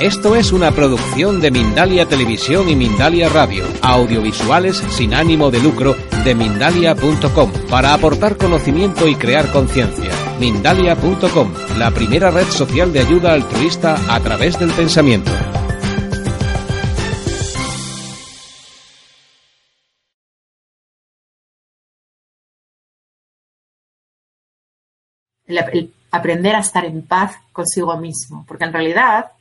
Esto es una producción de Mindalia Televisión y Mindalia Radio, audiovisuales sin ánimo de lucro de mindalia.com, para aportar conocimiento y crear conciencia. Mindalia.com, la primera red social de ayuda altruista a través del pensamiento. aprender a estar en paz consigo mismo, porque en realidad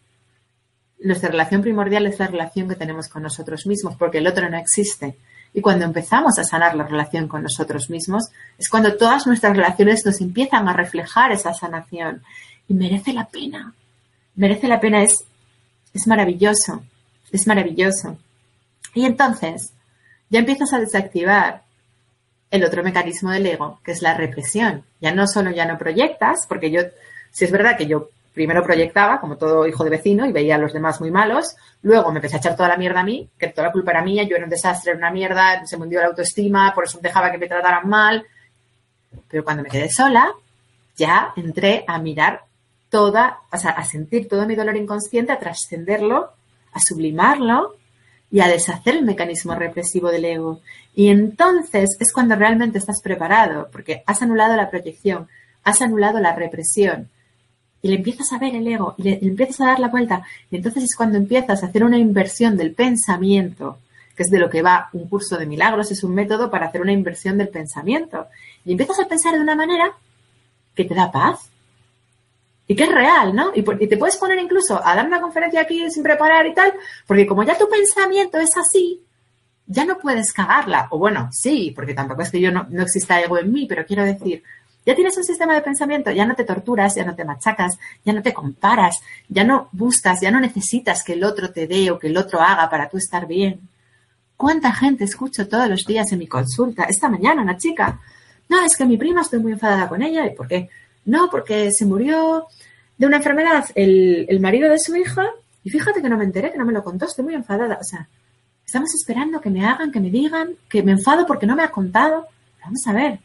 nuestra relación primordial es la relación que tenemos con nosotros mismos, porque el otro no existe. Y cuando empezamos a sanar la relación con nosotros mismos, es cuando todas nuestras relaciones nos empiezan a reflejar esa sanación. Y merece la pena. Merece la pena, es, es maravilloso. Es maravilloso. Y entonces, ya empiezas a desactivar el otro mecanismo del ego, que es la represión. Ya no solo ya no proyectas, porque yo, si es verdad que yo primero proyectaba, como todo hijo de vecino, y veía a los demás muy malos, luego me empecé a echar toda la mierda a mí, que toda la culpa era mía, yo era un desastre, era una mierda, se me hundió la autoestima, por eso dejaba que me trataran mal. Pero cuando me quedé sola, ya entré a mirar toda, o sea, a sentir todo mi dolor inconsciente, a trascenderlo, a sublimarlo y a deshacer el mecanismo represivo del ego. Y entonces es cuando realmente estás preparado, porque has anulado la proyección, has anulado la represión. Y le empiezas a ver el ego, y le, empiezas a dar la vuelta. Y entonces es cuando empiezas a hacer una inversión del pensamiento, que es de lo que va un curso de milagros, es un método para hacer una inversión del pensamiento. Y empiezas a pensar de una manera que te da paz, y que es real, ¿no? Y, te puedes poner incluso a dar una conferencia aquí sin preparar y tal, porque como ya tu pensamiento es así, ya no puedes cagarla. O bueno, sí, porque tampoco es que yo no, no exista ego en mí, pero quiero decir, ya tienes un sistema de pensamiento, ya no te torturas, ya no te machacas, ya no te comparas, ya no buscas, ya no necesitas que el otro te dé o que el otro haga para tú estar bien. ¿Cuánta gente escucho todos los días en mi consulta? Esta mañana una chica, no, es que mi prima estoy muy enfadada con ella. ¿Y por qué? No, porque se murió de una enfermedad el, marido de su hija y fíjate que no me enteré, que no me lo contó, estoy muy enfadada. O sea, estamos esperando que me hagan, que me digan, que me enfado porque no me ha contado. Vamos a ver.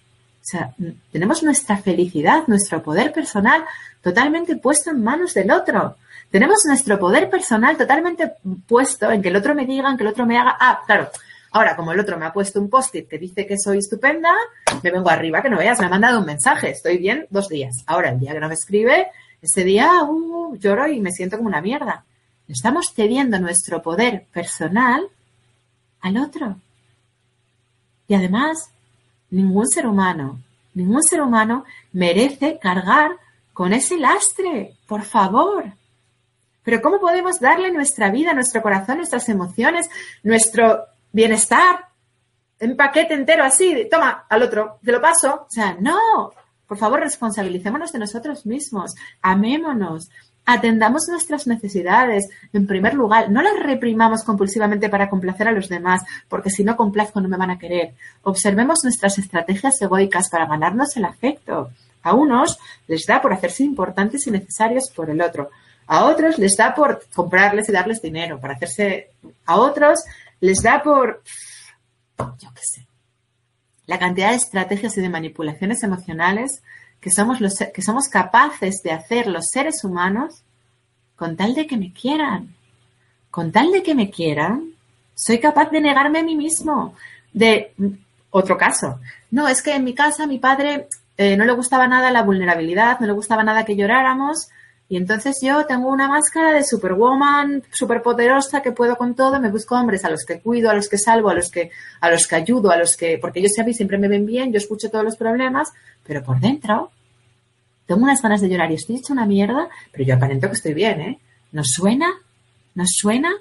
O sea, tenemos nuestra felicidad, nuestro poder personal totalmente puesto en manos del otro. Tenemos nuestro poder personal totalmente puesto en que el otro me diga, en que el otro me haga. Ah, claro. Ahora, como el otro me ha puesto un post-it que dice que soy estupenda, me vengo arriba, que no veas, me ha mandado un mensaje, estoy bien dos días. Ahora, el día que no me escribe, ese día uh, lloro y me siento como una mierda. Estamos cediendo nuestro poder personal al otro. Y además, ningún ser humano, ningún ser humano merece cargar con ese lastre, por favor. Pero ¿cómo podemos darle nuestra vida, nuestro corazón, nuestras emociones, nuestro bienestar en paquete entero así? Toma, al otro, te lo paso. O sea, no, por favor, responsabilicémonos de nosotros mismos, amémonos, atendamos nuestras necesidades en primer lugar, no las reprimamos compulsivamente para complacer a los demás, porque si no complazco no me van a querer. Observemos nuestras estrategias egoicas para ganarnos el afecto. A unos les da por hacerse importantes y necesarios por el otro. A otros les da por comprarles y darles dinero, para hacerse... A otros les da por... yo qué sé la cantidad de estrategias y de manipulaciones emocionales que somos, los, que somos capaces de hacer los seres humanos con tal de que me quieran. Con tal de que me quieran, soy capaz de negarme a mí mismo. De otro caso. No, es que en mi casa mi padre eh, no le gustaba nada la vulnerabilidad, no le gustaba nada que lloráramos y entonces yo tengo una máscara de superwoman, superpoderosa, que puedo con todo, me busco hombres a los que cuido, a los que salvo, a los que, a los que ayudo, a los que, porque ellos a siempre me ven bien, yo escucho todos los problemas, pero por dentro tengo unas ganas de llorar y estoy hecha una mierda, pero yo aparento que estoy bien, ¿eh? ¿Nos suena? ¿Nos suena?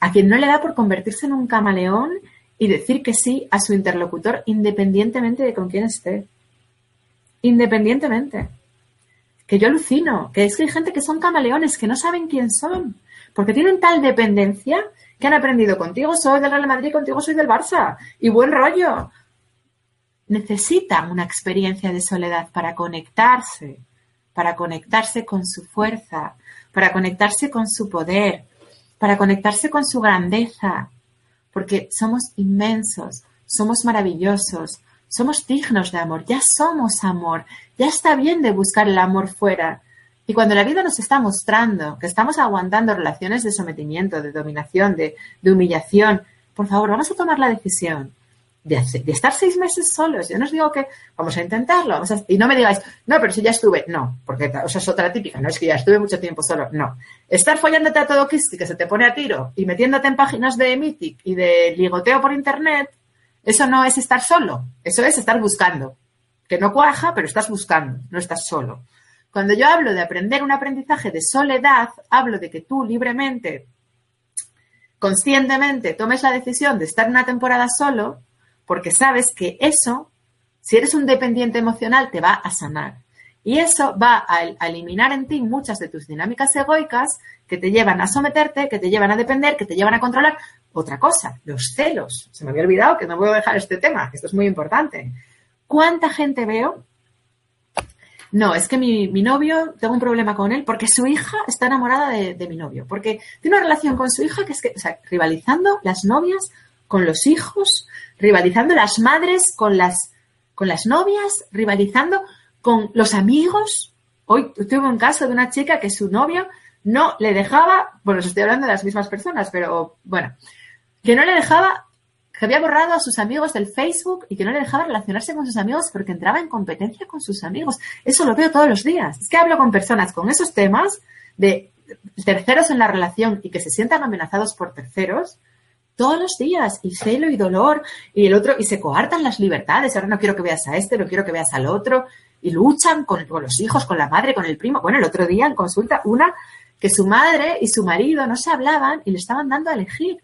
A quien no le da por convertirse en un camaleón y decir que sí a su interlocutor independientemente de con quién esté. Independientemente que yo alucino, que es que hay gente que son camaleones, que no saben quién son, porque tienen tal dependencia que han aprendido contigo soy del Real Madrid, contigo soy del Barça, y buen rollo. Necesitan una experiencia de soledad para conectarse, para conectarse con su fuerza, para conectarse con su poder, para conectarse con su grandeza, porque somos inmensos, somos maravillosos, somos dignos de amor, ya somos amor, ya está bien de buscar el amor fuera. Y cuando la vida nos está mostrando que estamos aguantando relaciones de sometimiento, de dominación, de, humillación, por favor, vamos a tomar la decisión de, estar seis meses solos. Yo no os digo que vamos a intentarlo. y no me digáis, no, pero si ya estuve. No, porque o sea, es otra típica. No es que ya estuve mucho tiempo solo. No. Estar follándote a todo Kisti que se te pone a tiro y metiéndote en páginas de Mythic y de ligoteo por internet, eso no es estar solo. Eso es estar buscando. Que no cuaja, pero estás buscando. No estás solo. Cuando yo hablo de aprender un aprendizaje de soledad, hablo de que tú libremente, conscientemente, tomes la decisión de estar una temporada solo, porque sabes que eso, si eres un dependiente emocional, te va a sanar. Y eso va a, eliminar en ti muchas de tus dinámicas egoicas que te llevan a someterte, que te llevan a depender, que te llevan a controlar. Otra cosa, los celos. Se me había olvidado que no puedo dejar este tema, que esto es muy importante. ¿Cuánta gente veo no, es que mi, novio, tengo un problema con él porque su hija está enamorada de, mi novio. Porque tiene una relación con su hija que es que, o sea, rivalizando las novias con los hijos, rivalizando las madres con las, con las novias, rivalizando con los amigos. Hoy tuve un caso de una chica que su novio no le dejaba, bueno, estoy hablando de las mismas personas, pero bueno, que no le dejaba que había borrado a sus amigos del Facebook y que no le dejaba relacionarse con sus amigos porque entraba en competencia con sus amigos. Eso lo veo todos los días. Es que hablo con personas con esos temas de terceros en la relación y que se sientan amenazados por terceros todos los días y celo y dolor y el otro y se coartan las libertades. Ahora no quiero que veas a este, no quiero que veas al otro y luchan con, los hijos, con la madre, con el primo. Bueno, el otro día en consulta una que su madre y su marido no se hablaban y le estaban dando a elegir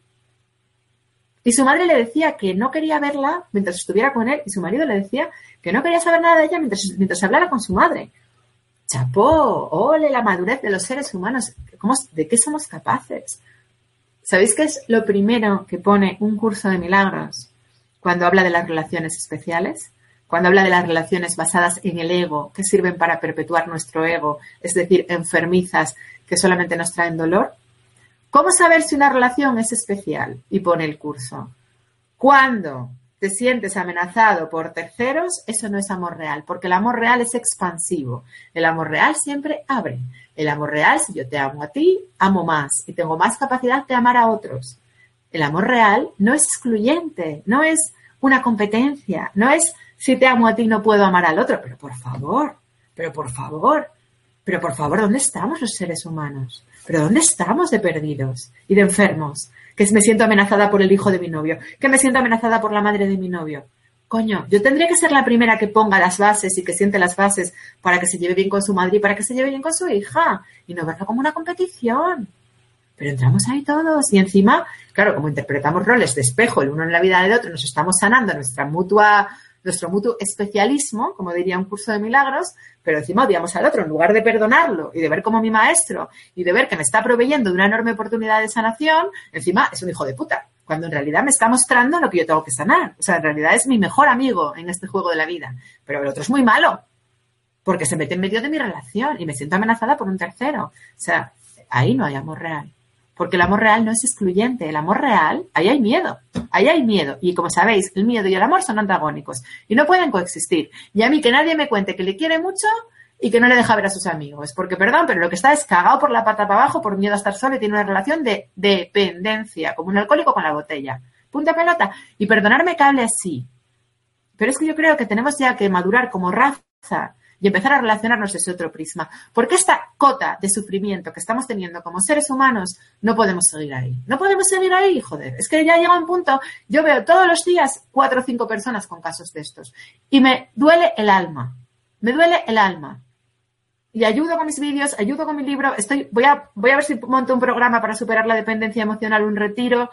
y su madre le decía que no quería verla mientras estuviera con él y su marido le decía que no quería saber nada de ella mientras, mientras hablara con su madre. Chapó, ole la madurez de los seres humanos. ¿De qué somos capaces? ¿Sabéis qué es lo primero que pone un curso de milagros cuando habla de las relaciones especiales? Cuando habla de las relaciones basadas en el ego, que sirven para perpetuar nuestro ego, es decir, enfermizas que solamente nos traen dolor. ¿Cómo saber si una relación es especial? Y pone el curso. Cuando te sientes amenazado por terceros, eso no es amor real, porque el amor real es expansivo. El amor real siempre abre. El amor real, si yo te amo a ti, amo más y tengo más capacidad de amar a otros. El amor real no es excluyente, no es una competencia, no es si te amo a ti no puedo amar al otro, pero por favor, pero por favor, pero por favor, ¿dónde estamos los seres humanos? ¿Pero dónde estamos de perdidos y de enfermos? Que me siento amenazada por el hijo de mi novio, que me siento amenazada por la madre de mi novio. Coño, yo tendría que ser la primera que ponga las bases y que siente las bases para que se lleve bien con su madre y para que se lleve bien con su hija y no verlo como una competición. Pero entramos ahí todos y encima, claro, como interpretamos roles de espejo el uno en la vida del otro, nos estamos sanando nuestra mutua nuestro mutuo especialismo, como diría un curso de milagros, pero encima odiamos al otro. En lugar de perdonarlo y de ver como mi maestro y de ver que me está proveyendo de una enorme oportunidad de sanación, encima es un hijo de puta. Cuando en realidad me está mostrando lo que yo tengo que sanar. O sea, en realidad es mi mejor amigo en este juego de la vida. Pero el otro es muy malo. Porque se mete en medio de mi relación y me siento amenazada por un tercero. O sea, ahí no hay amor real porque el amor real no es excluyente, el amor real, ahí hay miedo, ahí hay miedo. Y como sabéis, el miedo y el amor son antagónicos y no pueden coexistir. Y a mí que nadie me cuente que le quiere mucho y que no le deja ver a sus amigos, porque perdón, pero lo que está es cagado por la pata para abajo por miedo a estar solo y tiene una relación de dependencia, como un alcohólico con la botella. Punta pelota. Y perdonarme que hable así. Pero es que yo creo que tenemos ya que madurar como raza y empezar a relacionarnos desde otro prisma. Porque esta cota de sufrimiento que estamos teniendo como seres humanos, no podemos seguir ahí. No podemos seguir ahí, joder. Es que ya llega un punto, yo veo todos los días cuatro o cinco personas con casos de estos y me duele el alma. Me duele el alma. Y ayudo con mis vídeos, ayudo con mi libro, estoy, voy a, voy a ver si monto un programa para superar la dependencia emocional, un retiro,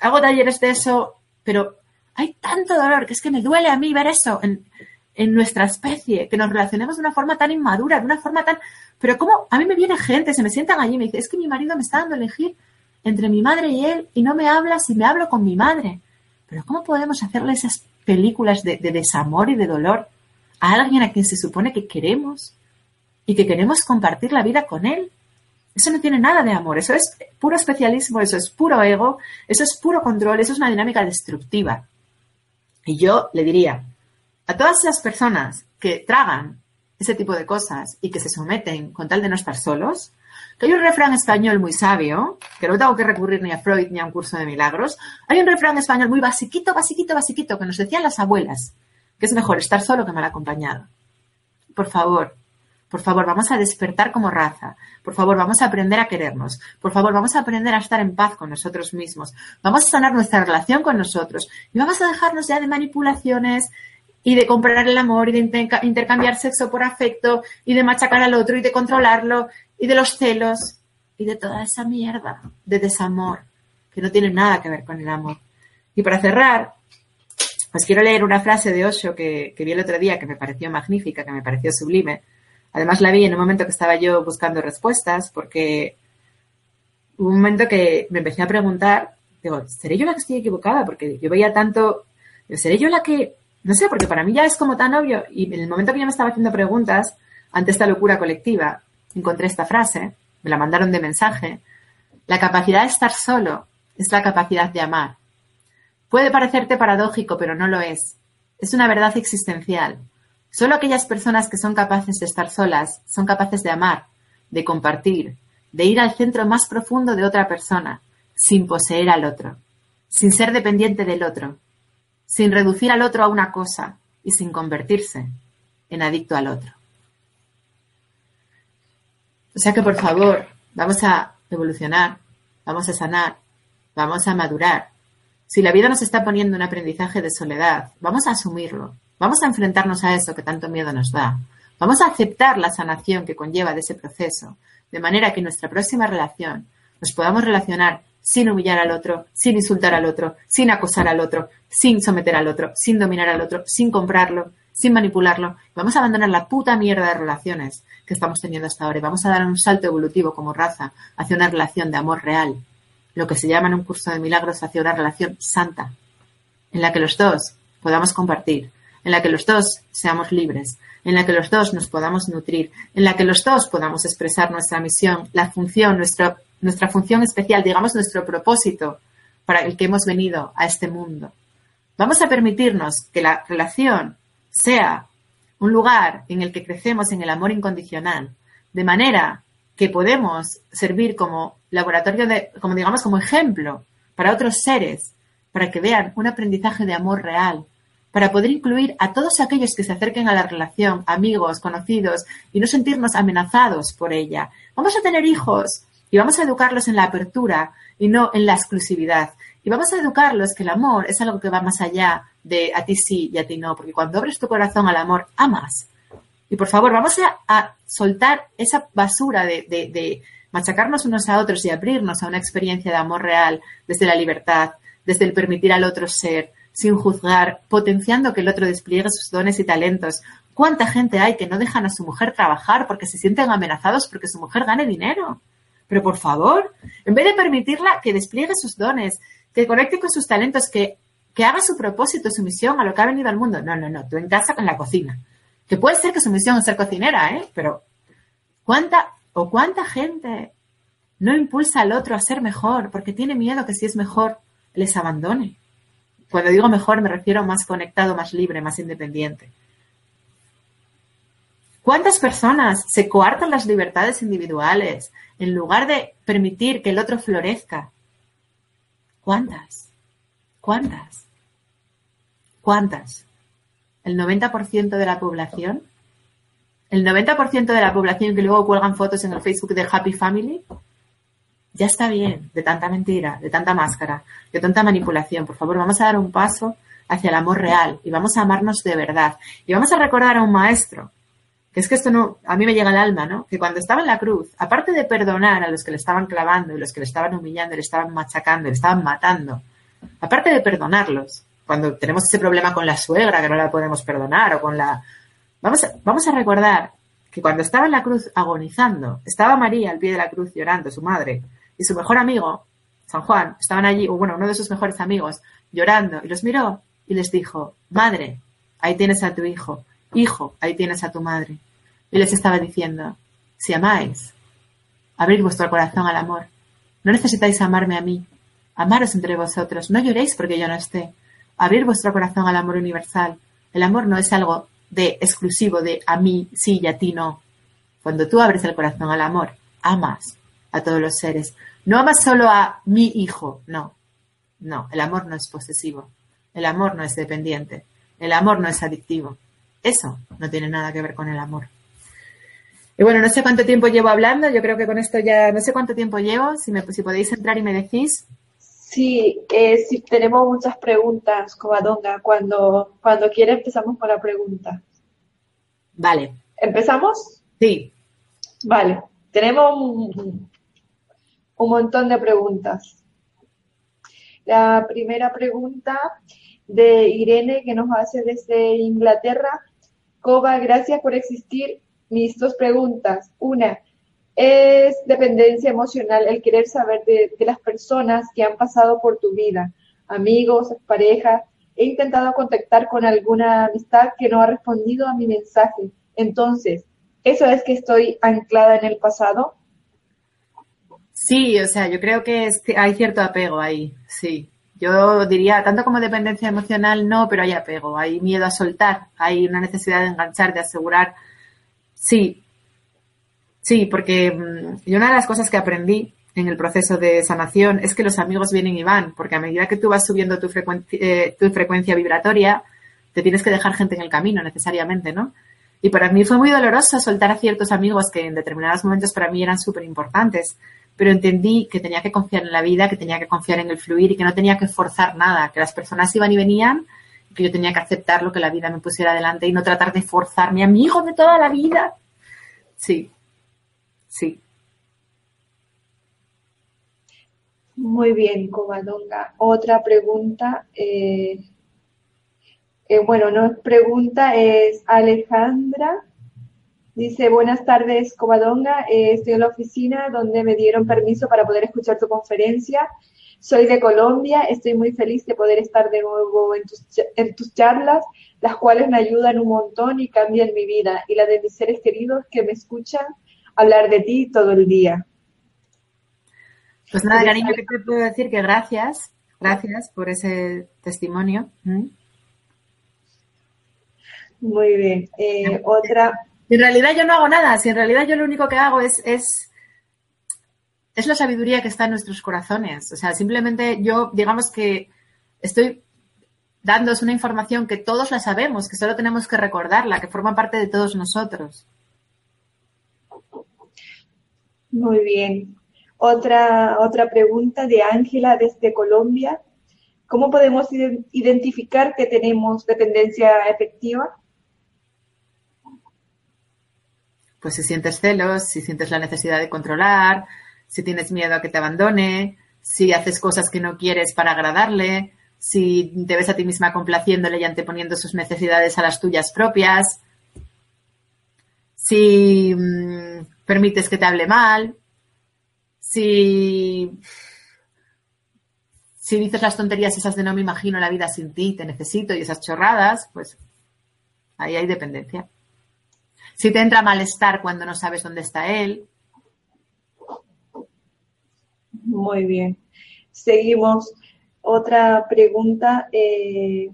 hago talleres de eso, pero hay tanto dolor que es que me duele a mí ver eso en nuestra especie, que nos relacionemos de una forma tan inmadura, de una forma tan... Pero como a mí me viene gente, se me sientan allí y me dice, es que mi marido me está dando a elegir entre mi madre y él y no me habla si me hablo con mi madre. Pero ¿cómo podemos hacerle esas películas de, de desamor y de dolor a alguien a quien se supone que queremos y que queremos compartir la vida con él? Eso no tiene nada de amor, eso es puro especialismo, eso es puro ego, eso es puro control, eso es una dinámica destructiva. Y yo le diría, a todas esas personas que tragan ese tipo de cosas y que se someten con tal de no estar solos, que hay un refrán español muy sabio, que no tengo que recurrir ni a Freud ni a un curso de milagros, hay un refrán español muy basiquito, basiquito, basiquito, que nos decían las abuelas, que es mejor estar solo que mal acompañado. Por favor, por favor, vamos a despertar como raza. Por favor, vamos a aprender a querernos. Por favor, vamos a aprender a estar en paz con nosotros mismos. Vamos a sanar nuestra relación con nosotros. Y vamos a dejarnos ya de manipulaciones y de comprar el amor y de intercambiar sexo por afecto y de machacar al otro y de controlarlo y de los celos y de toda esa mierda de desamor que no tiene nada que ver con el amor. Y para cerrar, pues quiero leer una frase de Osho que, que vi el otro día que me pareció magnífica, que me pareció sublime Además la vi en un momento que estaba yo buscando respuestas porque hubo un momento que me empecé a preguntar, digo, ¿seré yo la que estoy equivocada? Porque yo veía tanto, ¿seré yo la que, no sé, porque para mí ya es como tan obvio y en el momento que yo me estaba haciendo preguntas ante esta locura colectiva, encontré esta frase, me la mandaron de mensaje, la capacidad de estar solo es la capacidad de amar. Puede parecerte paradójico, pero no lo es. Es una verdad existencial. Solo aquellas personas que son capaces de estar solas son capaces de amar, de compartir, de ir al centro más profundo de otra persona, sin poseer al otro, sin ser dependiente del otro, sin reducir al otro a una cosa y sin convertirse en adicto al otro. O sea que por favor, vamos a evolucionar, vamos a sanar, vamos a madurar. Si la vida nos está poniendo un aprendizaje de soledad, vamos a asumirlo, Vamos a enfrentarnos a eso que tanto miedo nos da. Vamos a aceptar la sanación que conlleva de ese proceso, de manera que en nuestra próxima relación nos podamos relacionar sin humillar al otro, sin insultar al otro, sin acosar al otro, sin someter al otro, sin dominar al otro, sin comprarlo, sin manipularlo. Vamos a abandonar la puta mierda de relaciones que estamos teniendo hasta ahora y vamos a dar un salto evolutivo como raza hacia una relación de amor real, lo que se llama en un curso de milagros hacia una relación santa, en la que los dos podamos compartir, en la que los dos seamos libres, en la que los dos nos podamos nutrir, en la que los dos podamos expresar nuestra misión, la función, nuestra, nuestra función especial, digamos nuestro propósito para el que hemos venido a este mundo. Vamos a permitirnos que la relación sea un lugar en el que crecemos en el amor incondicional, de manera que podemos servir como laboratorio de, como digamos, como ejemplo para otros seres, para que vean un aprendizaje de amor real, para poder incluir a todos aquellos que se acerquen a la relación, amigos, conocidos, y no sentirnos amenazados por ella. Vamos a tener hijos y vamos a educarlos en la apertura y no en la exclusividad. Y vamos a educarlos que el amor es algo que va más allá de a ti sí y a ti no, porque cuando abres tu corazón al amor, amas. Y por favor, vamos a, soltar esa basura de, de machacarnos unos a otros y abrirnos a una experiencia de amor real desde la libertad, desde el permitir al otro ser, sin juzgar, potenciando que el otro despliegue sus dones y talentos. ¿Cuánta gente hay que no dejan a su mujer trabajar porque se sienten amenazados porque su mujer gane dinero? Pero por favor, en vez de permitirla que despliegue sus dones, que conecte con sus talentos, que, que haga su propósito, su misión, a lo que ha venido al mundo. No, no, no, tú en casa con la cocina. Que puede ser que su misión es ser cocinera, ¿eh? Pero ¿cuánta o cuánta gente no impulsa al otro a ser mejor porque tiene miedo que si es mejor les abandone? Cuando digo mejor me refiero más conectado, más libre, más independiente. ¿Cuántas personas se coartan las libertades individuales en lugar de permitir que el otro florezca? ¿Cuántas? ¿Cuántas? ¿Cuántas? ¿El 90% de la población? ¿El 90% de la población que luego cuelgan fotos en el Facebook de Happy Family? ya está bien de tanta mentira, de tanta máscara, de tanta manipulación. Por favor, vamos a dar un paso hacia el amor real y vamos a amarnos de verdad. Y vamos a recordar a un maestro, que es que esto no, a mí me llega al alma, ¿no? Que cuando estaba en la cruz, aparte de perdonar a los que le estaban clavando y los que le estaban humillando, le estaban machacando, le estaban matando, aparte de perdonarlos, cuando tenemos ese problema con la suegra que no la podemos perdonar o con la... Vamos a, vamos a recordar que cuando estaba en la cruz agonizando, estaba María al pie de la cruz llorando, su madre, y su mejor amigo, San Juan, estaban allí, o bueno, uno de sus mejores amigos, llorando, y los miró y les dijo, madre, ahí tienes a tu hijo, hijo, ahí tienes a tu madre. Y les estaba diciendo, si amáis, abrid vuestro corazón al amor. No necesitáis amarme a mí, amaros entre vosotros, no lloréis porque yo no esté. Abrir vuestro corazón al amor universal. El amor no es algo de exclusivo de a mí sí y a ti no. Cuando tú abres el corazón al amor, amas a todos los seres. No amas solo a mi hijo, no. No, el amor no es posesivo. El amor no es dependiente. El amor no es adictivo. Eso no tiene nada que ver con el amor. Y bueno, no sé cuánto tiempo llevo hablando. Yo creo que con esto ya, no sé cuánto tiempo llevo. Si, me, si podéis entrar y me decís. Sí, eh, sí, tenemos muchas preguntas, Covadonga. Cuando, cuando quiera empezamos con la pregunta. Vale. ¿Empezamos? Sí. Vale. Tenemos un, un montón de preguntas. La primera pregunta de Irene que nos hace desde Inglaterra. Coba, gracias por existir. Mis dos preguntas. Una, ¿es dependencia emocional el querer saber de, las personas que han pasado por tu vida? Amigos, parejas. He intentado contactar con alguna amistad que no ha respondido a mi mensaje. Entonces, ¿eso es que estoy anclada en el pasado? Sí, o sea, yo creo que hay cierto apego ahí, sí. Yo diría, tanto como dependencia emocional, no, pero hay apego, hay miedo a soltar, hay una necesidad de enganchar, de asegurar. Sí, sí, porque mm, y una de las cosas que aprendí en el proceso de sanación es que los amigos vienen y van, porque a medida que tú vas subiendo tu, eh, tu frecuencia vibratoria, te tienes que dejar gente en el camino necesariamente, ¿no? Y para mí fue muy doloroso soltar a ciertos amigos que en determinados momentos para mí eran súper importantes pero entendí que tenía que confiar en la vida, que tenía que confiar en el fluir y que no tenía que forzar nada, que las personas iban y venían que yo tenía que aceptar lo que la vida me pusiera adelante y no tratar de forzar mi amigo de toda la vida. Sí, sí. Muy bien, Covadonga. Otra pregunta. Eh, eh, bueno, no es pregunta, es Alejandra Dice, buenas tardes, Covadonga. Eh, estoy en la oficina donde me dieron permiso para poder escuchar tu conferencia. Soy de Colombia. Estoy muy feliz de poder estar de nuevo en tus, en tus charlas, las cuales me ayudan un montón y cambian mi vida y la de mis seres queridos que me escuchan hablar de ti todo el día. Pues nada, cariño, que te puedo decir que gracias, gracias por ese testimonio. ¿Mm? Muy bien. Eh, otra, en realidad yo no hago nada, si en realidad yo lo único que hago es, es, es la sabiduría que está en nuestros corazones. O sea, simplemente yo, digamos que estoy dándos una información que todos la sabemos, que solo tenemos que recordarla, que forma parte de todos nosotros. Muy bien. Otra, otra pregunta de Ángela desde Colombia. ¿Cómo podemos identificar que tenemos dependencia efectiva? Pues si sientes celos, si sientes la necesidad de controlar, si tienes miedo a que te abandone, si haces cosas que no quieres para agradarle, si te ves a ti misma complaciéndole y anteponiendo sus necesidades a las tuyas propias, si mm, permites que te hable mal, si, si dices las tonterías esas de no me imagino la vida sin ti, te necesito y esas chorradas, pues ahí hay dependencia. Si te entra malestar cuando no sabes dónde está él. Muy bien. Seguimos. Otra pregunta. Eh,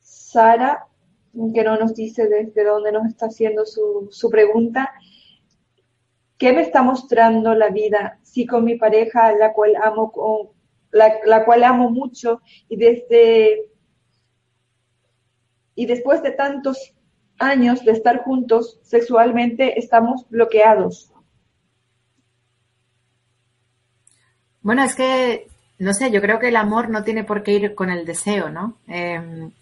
Sara, que no nos dice desde dónde nos está haciendo su, su pregunta. ¿Qué me está mostrando la vida? Si con mi pareja, la cual amo, con, la cual amo mucho, y desde y después de tantos años de estar juntos, sexualmente estamos bloqueados. Bueno, es que, no sé, yo creo que el amor no tiene por qué ir con el deseo, ¿no? Em,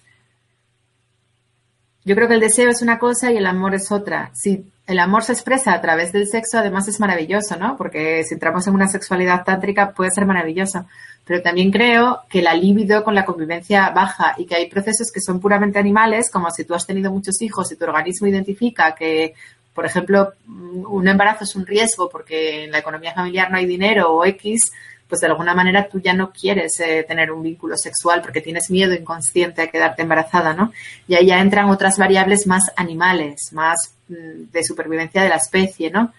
yo creo que el deseo es una cosa y el amor es otra. Si el amor se expresa a través del sexo, además es maravilloso, ¿no? Porque si entramos en una sexualidad tántrica puede ser maravilloso. Pero también creo que la libido con la convivencia baja y que hay procesos que son puramente animales, como si tú has tenido muchos hijos y tu organismo identifica que, por ejemplo, un embarazo es un riesgo porque en la economía familiar no hay dinero o X, pues de alguna manera tú ya no quieres eh, tener un vínculo sexual porque tienes miedo inconsciente a quedarte embarazada, ¿no? Y ahí ya entran otras variables más animales, más de supervivencia de la especie, ¿no?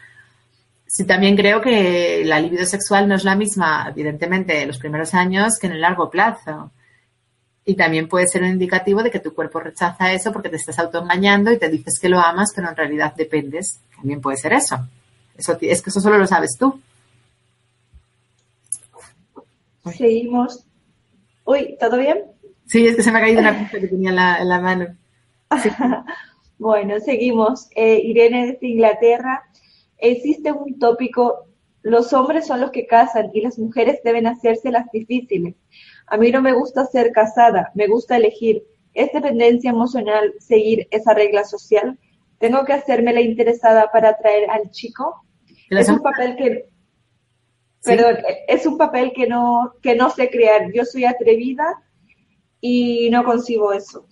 Sí, también creo que la libido sexual no es la misma, evidentemente, en los primeros años que en el largo plazo. Y también puede ser un indicativo de que tu cuerpo rechaza eso porque te estás autoengañando y te dices que lo amas, pero en realidad dependes. También puede ser eso. eso es que eso solo lo sabes tú. Seguimos. Uy, ¿todo bien? Sí, es que se me ha caído una cosa que tenía en la, mano. bueno, seguimos. Eh, Irene desde Inglaterra. Existe un tópico, los hombres son los que casan y las mujeres deben hacerse las difíciles. A mí no me gusta ser casada, me gusta elegir. ¿Es dependencia emocional seguir esa regla social? ¿Tengo que hacerme la interesada para atraer al chico? Es un papel que Perdón, es un papel que no, que no sé crear. Yo soy atrevida y no consigo eso.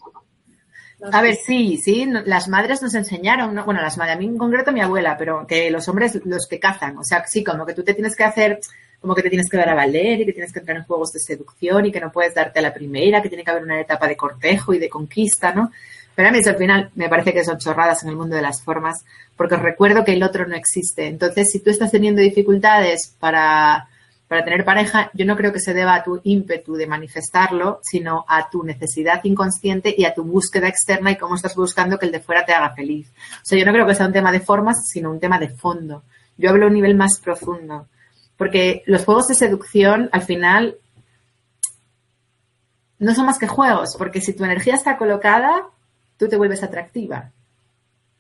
A ver, sí, sí, las madres nos enseñaron, bueno, las madres, a mí en concreto mi abuela, pero que los hombres los que cazan, o sea, sí, como que tú te tienes que hacer como que te tienes que dar a valer y que tienes que entrar en juegos de seducción y que no puedes darte a la primera, que tiene que haber una etapa de cortejo y de conquista, ¿no? Pero a mí eso al final me parece que son chorradas en el mundo de las formas, porque os recuerdo que el otro no existe. Entonces, si tú estás teniendo dificultades para, para tener pareja, yo no creo que se deba a tu ímpetu de manifestarlo, sino a tu necesidad inconsciente y a tu búsqueda externa y cómo estás buscando que el de fuera te haga feliz. O sea, yo no creo que sea un tema de formas, sino un tema de fondo. Yo hablo a un nivel más profundo. Porque los juegos de seducción, al final, no son más que juegos, porque si tu energía está colocada, tú te vuelves atractiva.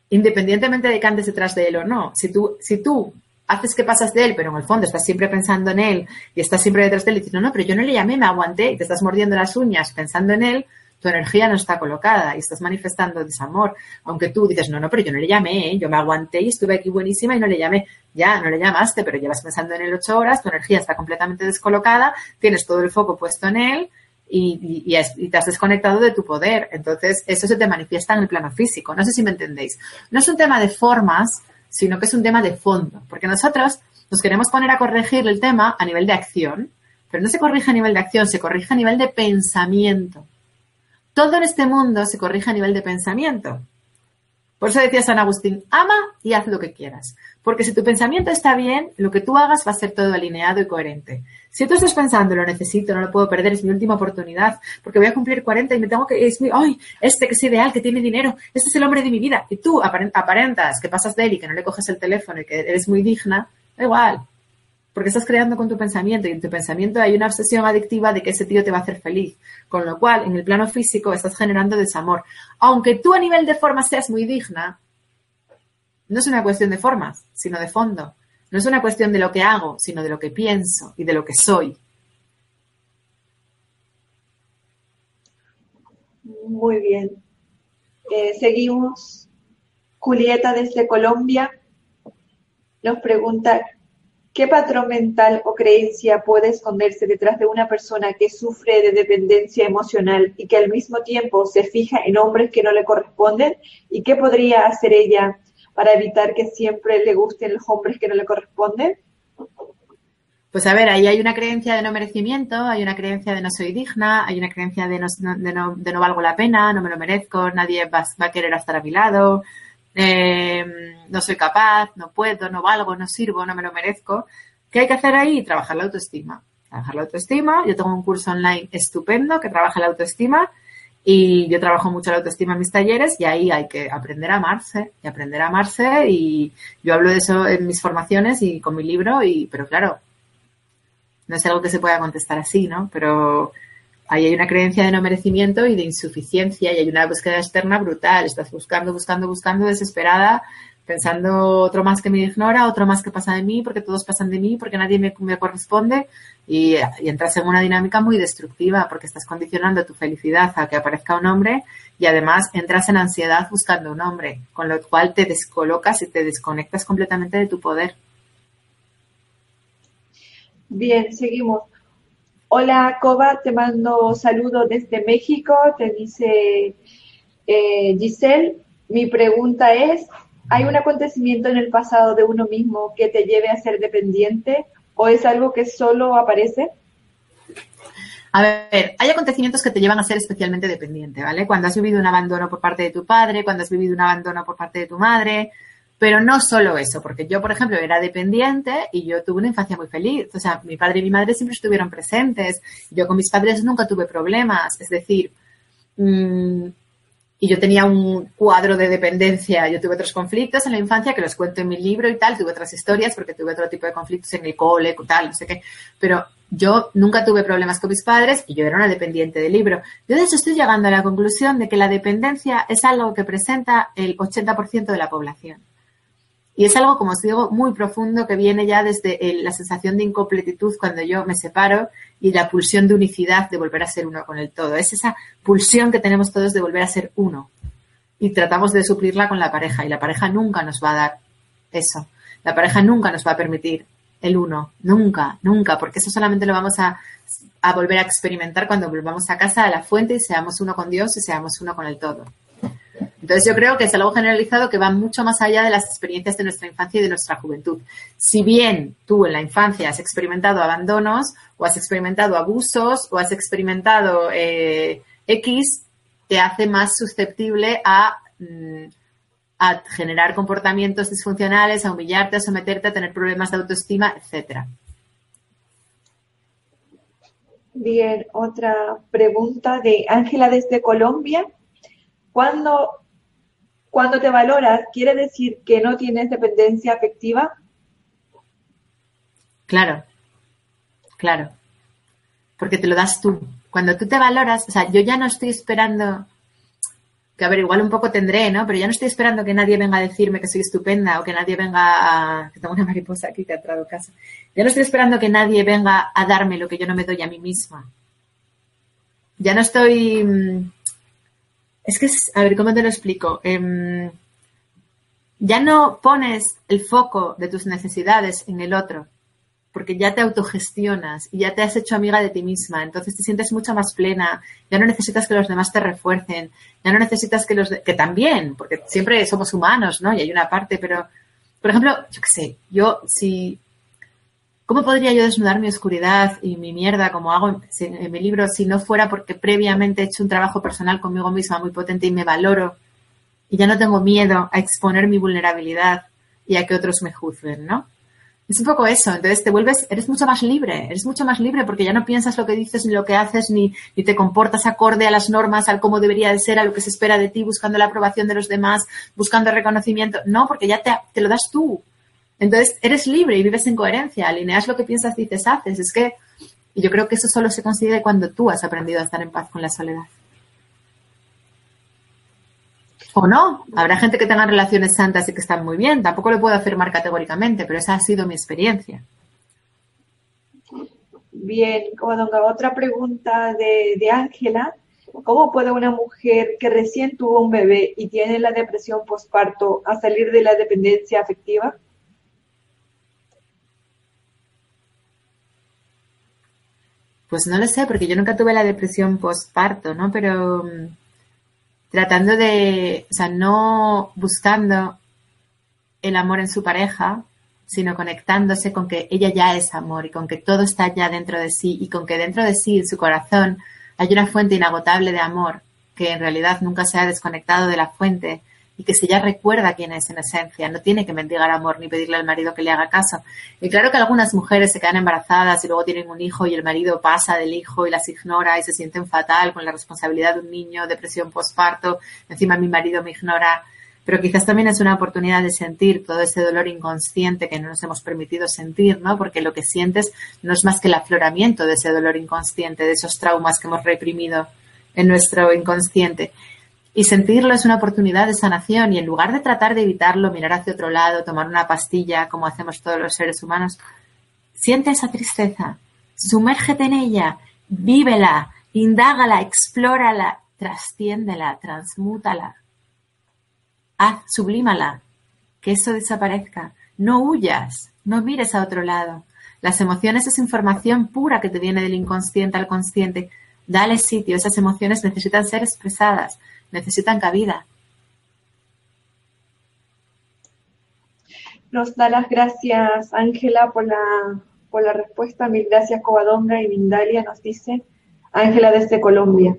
Independientemente de que andes detrás de él o no. Si tú, si tú haces que pasas de él, pero en el fondo estás siempre pensando en él y estás siempre detrás de él y dices, no, no, pero yo no le llamé, me aguanté y te estás mordiendo las uñas pensando en él, tu energía no está colocada y estás manifestando desamor. Aunque tú dices, no, no, pero yo no le llamé, ¿eh? yo me aguanté y estuve aquí buenísima y no le llamé. Ya, no le llamaste, pero llevas pensando en él ocho horas, tu energía está completamente descolocada, tienes todo el foco puesto en él y, y, te has desconectado de tu poder. Entonces, eso se te manifiesta en el plano físico. No sé si me entendéis. No es un tema de formas, sino que es un tema de fondo. Porque nosotros nos queremos poner a corregir el tema a nivel de acción, pero no se corrige a nivel de acción, se corrige a nivel de pensamiento. Todo en este mundo se corrige a nivel de pensamiento. Por eso decía San Agustín, ama y haz lo que quieras. Porque si tu pensamiento está bien, lo que tú hagas va a ser todo alineado y coherente. Si tú estás pensando, lo necesito, no lo puedo perder, es mi última oportunidad, porque voy a cumplir 40 y me tengo que, es mi, ay, este que es ideal, que tiene dinero, este es el hombre de mi vida, y tú aparentas que pasas de él y que no le coges el teléfono y que eres muy digna, da igual, porque estás creando con tu pensamiento y en tu pensamiento hay una obsesión adictiva de que ese tío te va a hacer feliz. Con lo cual, en el plano físico estás generando desamor. Aunque tú a nivel de forma seas muy digna, no es una cuestión de formas, sino de fondo. No es una cuestión de lo que hago, sino de lo que pienso y de lo que soy. Muy bien. Eh, seguimos. Julieta desde Colombia nos pregunta, ¿Qué patrón mental o creencia puede esconderse detrás de una persona que sufre de dependencia emocional y que al mismo tiempo se fija en hombres que no le corresponden? ¿Y qué podría hacer ella para evitar que siempre le gusten los hombres que no le corresponden? Pues a ver, ahí hay una creencia de no merecimiento, hay una creencia de no soy digna, hay una creencia de no, de no, de no valgo la pena, no me lo merezco, nadie va, va a querer estar a mi lado, Em, no soy capaz, no puedo, no valgo, no sirvo, no me lo merezco. ¿Qué hay que hacer ahí? Trabajar la autoestima. Trabajar la autoestima. Yo tengo un curso online estupendo que trabaja la autoestima y yo trabajo mucho la autoestima en mis talleres y ahí hay que aprender a amarse y aprender a amarse y yo hablo de eso en mis formaciones y con mi libro y, pero claro, no es algo que se pueda contestar así, ¿no? Pero ahí hay una creencia de no merecimiento y de insuficiencia y hay una búsqueda externa brutal. Estás buscando, buscando, buscando, desesperada, pensando otro más que me ignora, otro más que pasa de mí, porque todos pasan de mí, porque nadie me, corresponde y, entras en una dinámica muy destructiva porque estás condicionando tu felicidad a que aparezca un hombre y además entras en ansiedad buscando un hombre, con lo cual te descolocas y te desconectas completamente de tu poder. Bien, seguimos. Hola, Coba, te mando saludos desde México, te dice eh, Giselle. Mi pregunta es, ¿hay un acontecimiento en el pasado de uno mismo que te lleve a ser dependiente o es algo que solo aparece? A ver, hay acontecimientos que te llevan a ser especialmente dependiente, ¿vale? Cuando has vivido un abandono por parte de tu padre, cuando has vivido un abandono por parte de tu madre, Pero no solo eso, porque yo, por ejemplo, era dependiente y yo tuve una infancia muy feliz. O sea, mi padre y mi madre siempre estuvieron presentes. Yo con mis padres nunca tuve problemas. Es decir, mmm, y yo tenía un cuadro de dependencia. Yo tuve otros conflictos en la infancia que los cuento en mi libro y tal. Tuve otras historias porque tuve otro tipo de conflictos en el cole, tal, no sé qué. Pero yo nunca tuve problemas con mis padres y yo era una dependiente del libro. Yo de hecho estoy llegando a la conclusión de que la dependencia es algo que presenta el 80% de la población. Y es algo, como os digo, muy profundo que viene ya desde la sensación de incompletitud cuando yo me separo y la pulsión de unicidad de volver a ser uno con el todo. Es esa pulsión que tenemos todos de volver a ser uno. Y tratamos de suplirla con la pareja y la pareja nunca nos va a dar eso. La pareja nunca nos va a permitir el uno. Nunca, nunca, porque eso solamente lo vamos a, a volver a experimentar cuando volvamos a casa, a la fuente y seamos uno con Dios y seamos uno con el todo. Entonces yo creo que es algo generalizado que va mucho más allá de las experiencias de nuestra infancia y de nuestra juventud. Si bien tú en la infancia has experimentado abandonos o has experimentado abusos o has experimentado eh, X, te hace más susceptible a, mm, a generar comportamientos disfuncionales, a humillarte, a someterte, a tener problemas de autoestima, etcétera. Bien, otra pregunta de Ángela desde Colombia. ¿Cuándo, cuando te valoras, quiere decir que no tienes dependencia afectiva? Claro, claro. Porque te lo das tú. Cuando tú te valoras, o sea, yo ya no estoy esperando, que a ver, igual un poco tendré, ¿no? Pero ya no estoy esperando que nadie venga a decirme que soy estupenda o que nadie venga a... que tengo una mariposa aquí que ha traído casa. Ya no estoy esperando que nadie venga a darme lo que yo no me doy a mí misma. Ya no estoy mm, es que, a ver, ¿cómo te lo explico? Em, ya no pones el foco de tus necesidades en el otro, porque ya te autogestionas y ya te has hecho amiga de ti misma, entonces te sientes mucho más plena, ya no necesitas que los demás te refuercen, ya no necesitas que los que también, porque siempre somos humanos, ¿no? Y hay una parte, pero por ejemplo, yo qué sé, yo si ¿Cómo podría yo desnudar mi oscuridad y mi mierda como hago en, mi libro si no fuera porque previamente he hecho un trabajo personal conmigo misma muy potente y me valoro y ya no tengo miedo a exponer mi vulnerabilidad y a que otros me juzguen, ¿no? Es un poco eso, entonces te vuelves, eres mucho más libre, eres mucho más libre porque ya no piensas lo que dices ni lo que haces ni, ni te comportas acorde a las normas, al cómo debería de ser, a lo que se espera de ti, buscando la aprobación de los demás, buscando reconocimiento, no, porque ya te, te lo das tú, entonces, eres libre y vives en coherencia, alineas lo que piensas, dices, haces. Es que y yo creo que eso solo se consigue cuando tú has aprendido a estar en paz con la soledad. O no, habrá gente que tenga relaciones santas y que están muy bien, tampoco lo puedo afirmar categóricamente, pero esa ha sido mi experiencia. Bien, como otra pregunta de Ángela. ¿Cómo puede una mujer que recién tuvo un bebé y tiene la depresión postparto a salir de la dependencia afectiva? Pues no lo sé, porque yo nunca tuve la depresión postparto, ¿no? Pero mm, tratando de, o sea, no buscando el amor en su pareja, sino conectándose con que ella ya es amor y con que todo está ya dentro de sí y con que dentro de sí, en su corazón, hay una fuente inagotable de amor que en realidad nunca se ha desconectado de la fuente y que si ella recuerda quién es en esencia, no tiene que mendigar amor ni pedirle al marido que le haga caso. Y claro que algunas mujeres se quedan embarazadas y luego tienen un hijo y el marido pasa del hijo y las ignora y se sienten fatal con la responsabilidad de un niño, depresión postparto, encima mi marido me ignora. Pero quizás también es una oportunidad de sentir todo ese dolor inconsciente que no nos hemos permitido sentir, ¿no? Porque lo que sientes no es más que el afloramiento de ese dolor inconsciente, de esos traumas que hemos reprimido en nuestro inconsciente. Y sentirlo es una oportunidad de sanación y en lugar de tratar de evitarlo, mirar hacia otro lado, tomar una pastilla como hacemos todos los seres humanos, siente esa tristeza, sumérgete en ella, vívela, indágala, explórala, trasciéndela, transmútala, haz, sublímala, que eso desaparezca. No huyas, no mires a otro lado. Las emociones es información pura que te viene del inconsciente al consciente. Dale sitio, esas emociones necesitan ser expresadas necesitan cabida. Nos da las gracias Ángela por la, por la respuesta. Mil gracias Covadonga y Mindalia nos dice Ángela desde Colombia.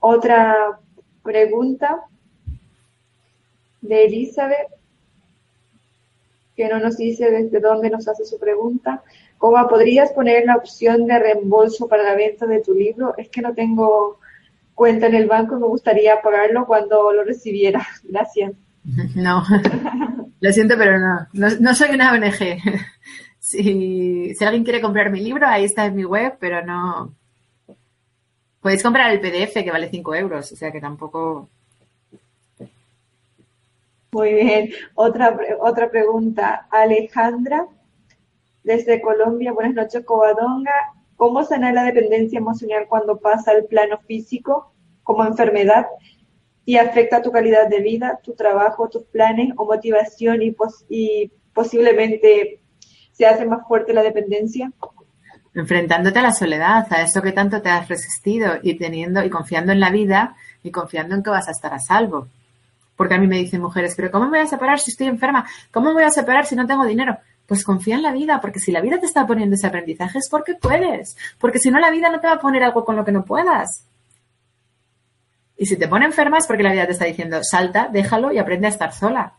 Otra pregunta de Elizabeth. que no nos dice desde dónde nos hace su pregunta. ¿Cómo podrías poner la opción de reembolso para la venta de tu libro? Es que no tengo cuenta en el banco y me gustaría pagarlo cuando lo recibiera. Gracias. No, lo siento, pero no, no, soy una ONG. Si, si, alguien quiere comprar mi libro, ahí está en mi web, pero no. Podéis comprar el PDF que vale 5 euros, o sea que tampoco. Muy bien. Otra, otra pregunta. Alejandra, desde Colombia. Buenas noches, Covadonga. ¿Cómo sanar la dependencia emocional cuando pasa al plano físico como enfermedad y afecta tu calidad de vida, tu trabajo, tus planes o motivación y, posiblemente se hace más fuerte la dependencia? Enfrentándote a la soledad, a eso que tanto te has resistido y teniendo y confiando en la vida y confiando en que vas a estar a salvo. Porque a mí me dicen mujeres, pero ¿cómo me voy a separar si estoy enferma? ¿Cómo me voy a separar si no tengo dinero? Pues confía en la vida, porque si la vida te está poniendo ese aprendizaje es porque puedes, porque si no la vida no te va a poner algo con lo que no puedas. Y si te pone enferma es porque la vida te está diciendo, salta, déjalo y aprende a estar sola.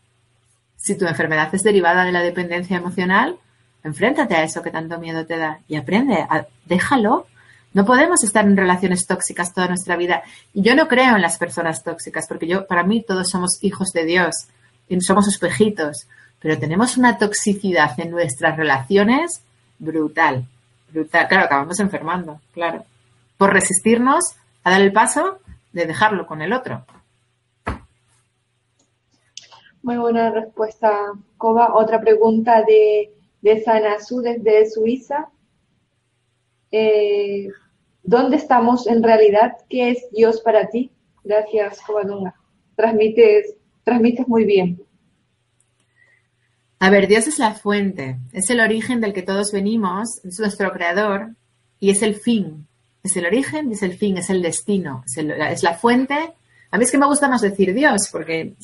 Si tu enfermedad es derivada de la dependencia emocional, enfréntate a eso que tanto miedo te da y aprende, a, déjalo. No podemos estar en relaciones tóxicas toda nuestra vida. Y yo no creo en las personas tóxicas, porque yo, para mí, todos somos hijos de Dios y somos espejitos. Pero tenemos una toxicidad en nuestras relaciones brutal, brutal. Claro, acabamos enfermando, claro. Por resistirnos a dar el paso de dejarlo con el otro. Muy buena respuesta, Coba. Otra pregunta de, de Sanasu desde Suiza. Eh, ¿Dónde estamos en realidad? ¿Qué es Dios para ti? Gracias, Covadonga. Transmites, transmites muy bien. A ver, Dios es la fuente, es el origen del que todos venimos, es nuestro creador y es el fin. Es el origen es el fin, es el destino, es, la fuente. A mí es que me gusta más decir Dios, porque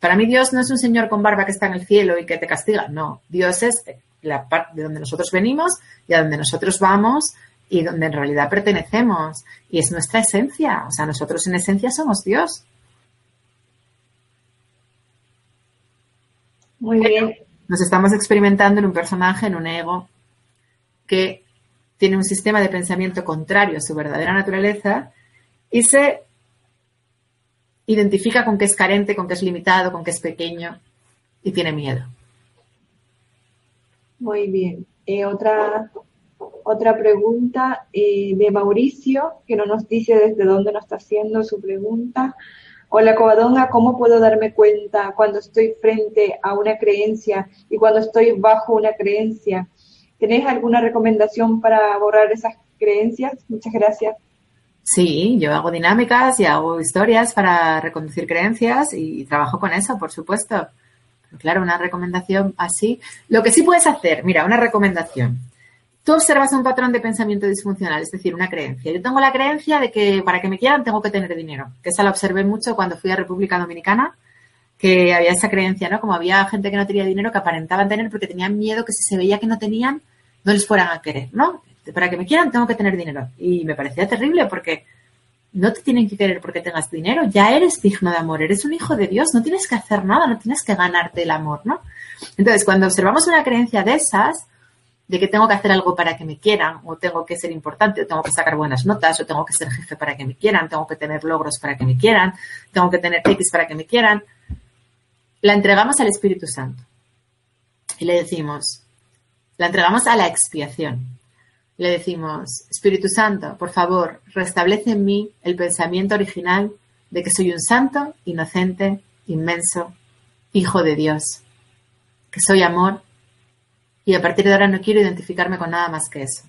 para mí Dios no es un señor con barba que está en el cielo y que te castiga. No, Dios es la parte de donde nosotros venimos y a donde nosotros vamos y donde en realidad pertenecemos. Y es nuestra esencia. O sea, nosotros en esencia somos Dios. Muy bien. Nos estamos experimentando en un personaje, en un ego, que tiene un sistema de pensamiento contrario a su verdadera naturaleza y se identifica con que es carente, con que es limitado, con que es pequeño y tiene miedo. Muy bien. Eh, otra, otra pregunta eh, de Mauricio, que no nos dice desde dónde nos está haciendo su pregunta. Hola Covadonga, ¿cómo puedo darme cuenta cuando estoy frente a una creencia y cuando estoy bajo una creencia? ¿Tenés alguna recomendación para borrar esas creencias? Muchas gracias. Sí, yo hago dinámicas y hago historias para reconducir creencias y trabajo con eso, por supuesto. Claro, una recomendación así. Lo que sí puedes hacer, mira, una recomendación. Tú observas un patrón de pensamiento disfuncional, es decir, una creencia. Yo tengo la creencia de que para que me quieran tengo que tener dinero. Que esa la observé mucho cuando fui a República Dominicana, que había esa creencia, ¿no? Como había gente que no tenía dinero que aparentaban tener porque tenían miedo que si se veía que no tenían, no les fueran a querer, ¿no? Para que me quieran tengo que tener dinero. Y me parecía terrible porque no te tienen que querer porque tengas dinero, ya eres digno de amor, eres un hijo de Dios, no tienes que hacer nada, no tienes que ganarte el amor, ¿no? Entonces, cuando observamos una creencia de esas, de que tengo que hacer algo para que me quieran, o tengo que ser importante, o tengo que sacar buenas notas, o tengo que ser jefe para que me quieran, tengo que tener logros para que me quieran, tengo que tener X para que me quieran, la entregamos al Espíritu Santo. Y le decimos, la entregamos a la expiación. Le decimos, Espíritu Santo, por favor, restablece en mí el pensamiento original de que soy un santo, inocente, inmenso, hijo de Dios, que soy amor y a partir de ahora no quiero identificarme con nada más que eso.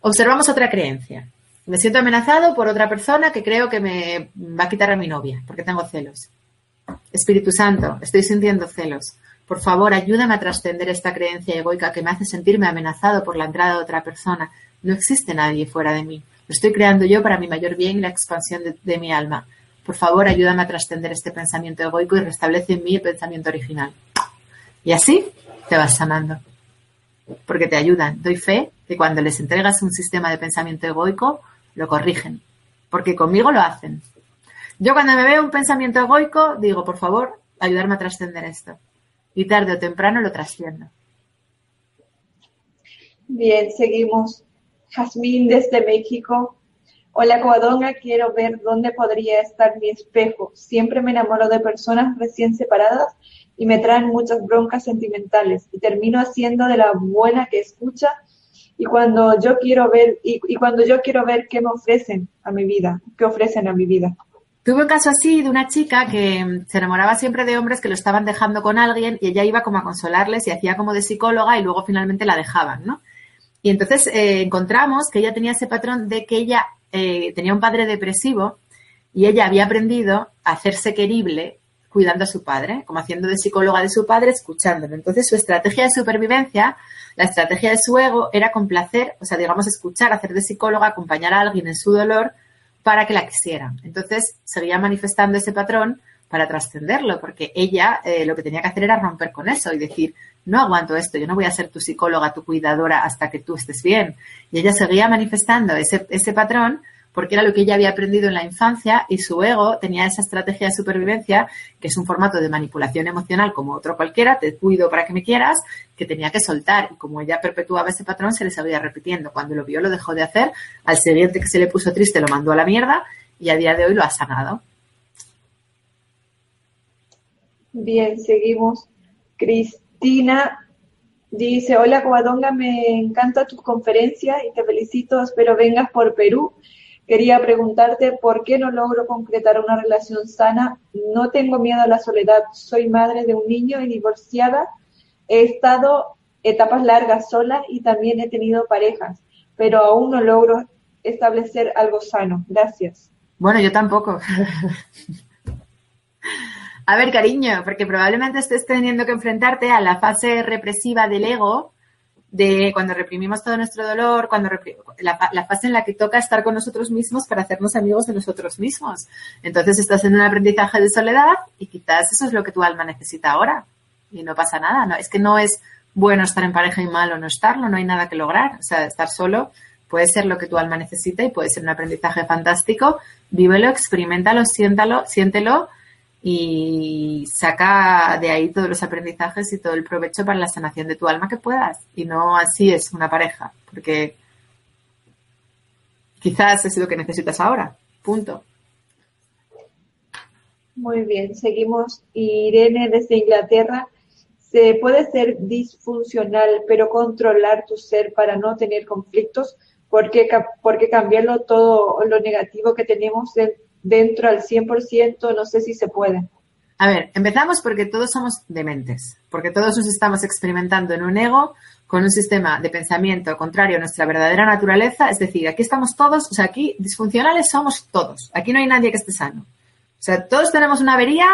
Observamos otra creencia. Me siento amenazado por otra persona que creo que me va a quitar a mi novia porque tengo celos. Espíritu Santo, estoy sintiendo celos. Por favor, ayúdame a trascender esta creencia egoica que me hace sentirme amenazado por la entrada de otra persona. No existe nadie fuera de mí. Lo estoy creando yo para mi mayor bien y la expansión de, mi alma. Por favor, ayúdame a trascender este pensamiento egoico y restablece en mí el pensamiento original. Y así te vas sanando porque te ayudan. Doy fe que cuando les entregas un sistema de pensamiento egoico, lo corrigen, porque conmigo lo hacen. Yo cuando me veo un pensamiento egoico, digo, por favor, ayudarme a trascender esto. y tarde o temprano lo trasciendo. Bien, seguimos. Jazmín desde México. Hola, Coadonga, quiero ver dónde podría estar mi espejo. Siempre me enamoro de personas recién separadas y me traen muchas broncas sentimentales y termino haciendo de la buena que escucha y cuando yo quiero ver y, cuando yo quiero ver qué me ofrecen a mi vida, qué ofrecen a mi vida. Tuve un caso así de una chica que se enamoraba siempre de hombres que lo estaban dejando con alguien y ella iba como a consolarles y hacía como de psicóloga y luego finalmente la dejaban, ¿no? Y entonces eh, encontramos que ella tenía ese patrón de que ella eh, tenía un padre depresivo y ella había aprendido a hacerse querible cuidando a su padre, como haciendo de psicóloga de su padre, escuchándolo. Entonces, su estrategia de supervivencia, la estrategia de su ego era complacer, o sea, digamos, escuchar, hacer de psicóloga, acompañar a alguien en su dolor para que la quisieran. Entonces, seguía manifestando ese patrón para trascenderlo, porque ella eh, lo que tenía que hacer era romper con eso y decir, no aguanto esto, yo no voy a ser tu psicóloga, tu cuidadora hasta que tú estés bien. Y ella seguía manifestando ese, ese patrón porque era lo que ella había aprendido en la infancia y su ego tenía esa estrategia de supervivencia, que es un formato de manipulación emocional como otro cualquiera, te cuido para que me quieras, que tenía que soltar. Y como ella perpetuaba ese patrón, se le seguía repitiendo. Cuando lo vio, lo dejó de hacer. Al siguiente que se le puso triste, lo mandó a la mierda y a día de hoy lo ha sanado. Bien, seguimos. Cristina dice, hola Covadonga, me encanta tu conferencia y te felicito, espero vengas por Perú Quería preguntarte por qué no logro concretar una relación sana. No tengo miedo a la soledad. Soy madre de un niño y divorciada. He estado etapas largas sola y también he tenido parejas, pero aún no logro establecer algo sano. Gracias. Bueno, yo tampoco. a ver, cariño, porque probablemente estés teniendo que enfrentarte a la fase represiva del ego de cuando reprimimos todo nuestro dolor, cuando la, fase en la que toca estar con nosotros mismos para hacernos amigos de nosotros mismos. Entonces estás en un aprendizaje de soledad y quizás eso es lo que tu alma necesita ahora y no pasa nada. No, es que no es bueno estar en pareja y malo no estarlo, no hay nada que lograr. O sea, estar solo puede ser lo que tu alma necesita y puede ser un aprendizaje fantástico. Vívelo, experimentalo, siéntalo, siéntelo y saca de ahí todos los aprendizajes y todo el provecho para la sanación de tu alma que puedas. Y no así es una pareja, porque quizás es lo que necesitas ahora. Punto. Muy bien, seguimos. Irene desde Inglaterra. Se puede ser disfuncional, pero controlar tu ser para no tener conflictos, porque, porque cambiarlo todo lo negativo que tenemos dentro al 100%, no sé si se puede. A ver, empezamos porque todos somos dementes, porque todos nos estamos experimentando en un ego con un sistema de pensamiento contrario a nuestra verdadera naturaleza, es decir, aquí estamos todos, o sea, aquí disfuncionales somos todos, aquí no hay nadie que esté sano. O sea, todos tenemos una avería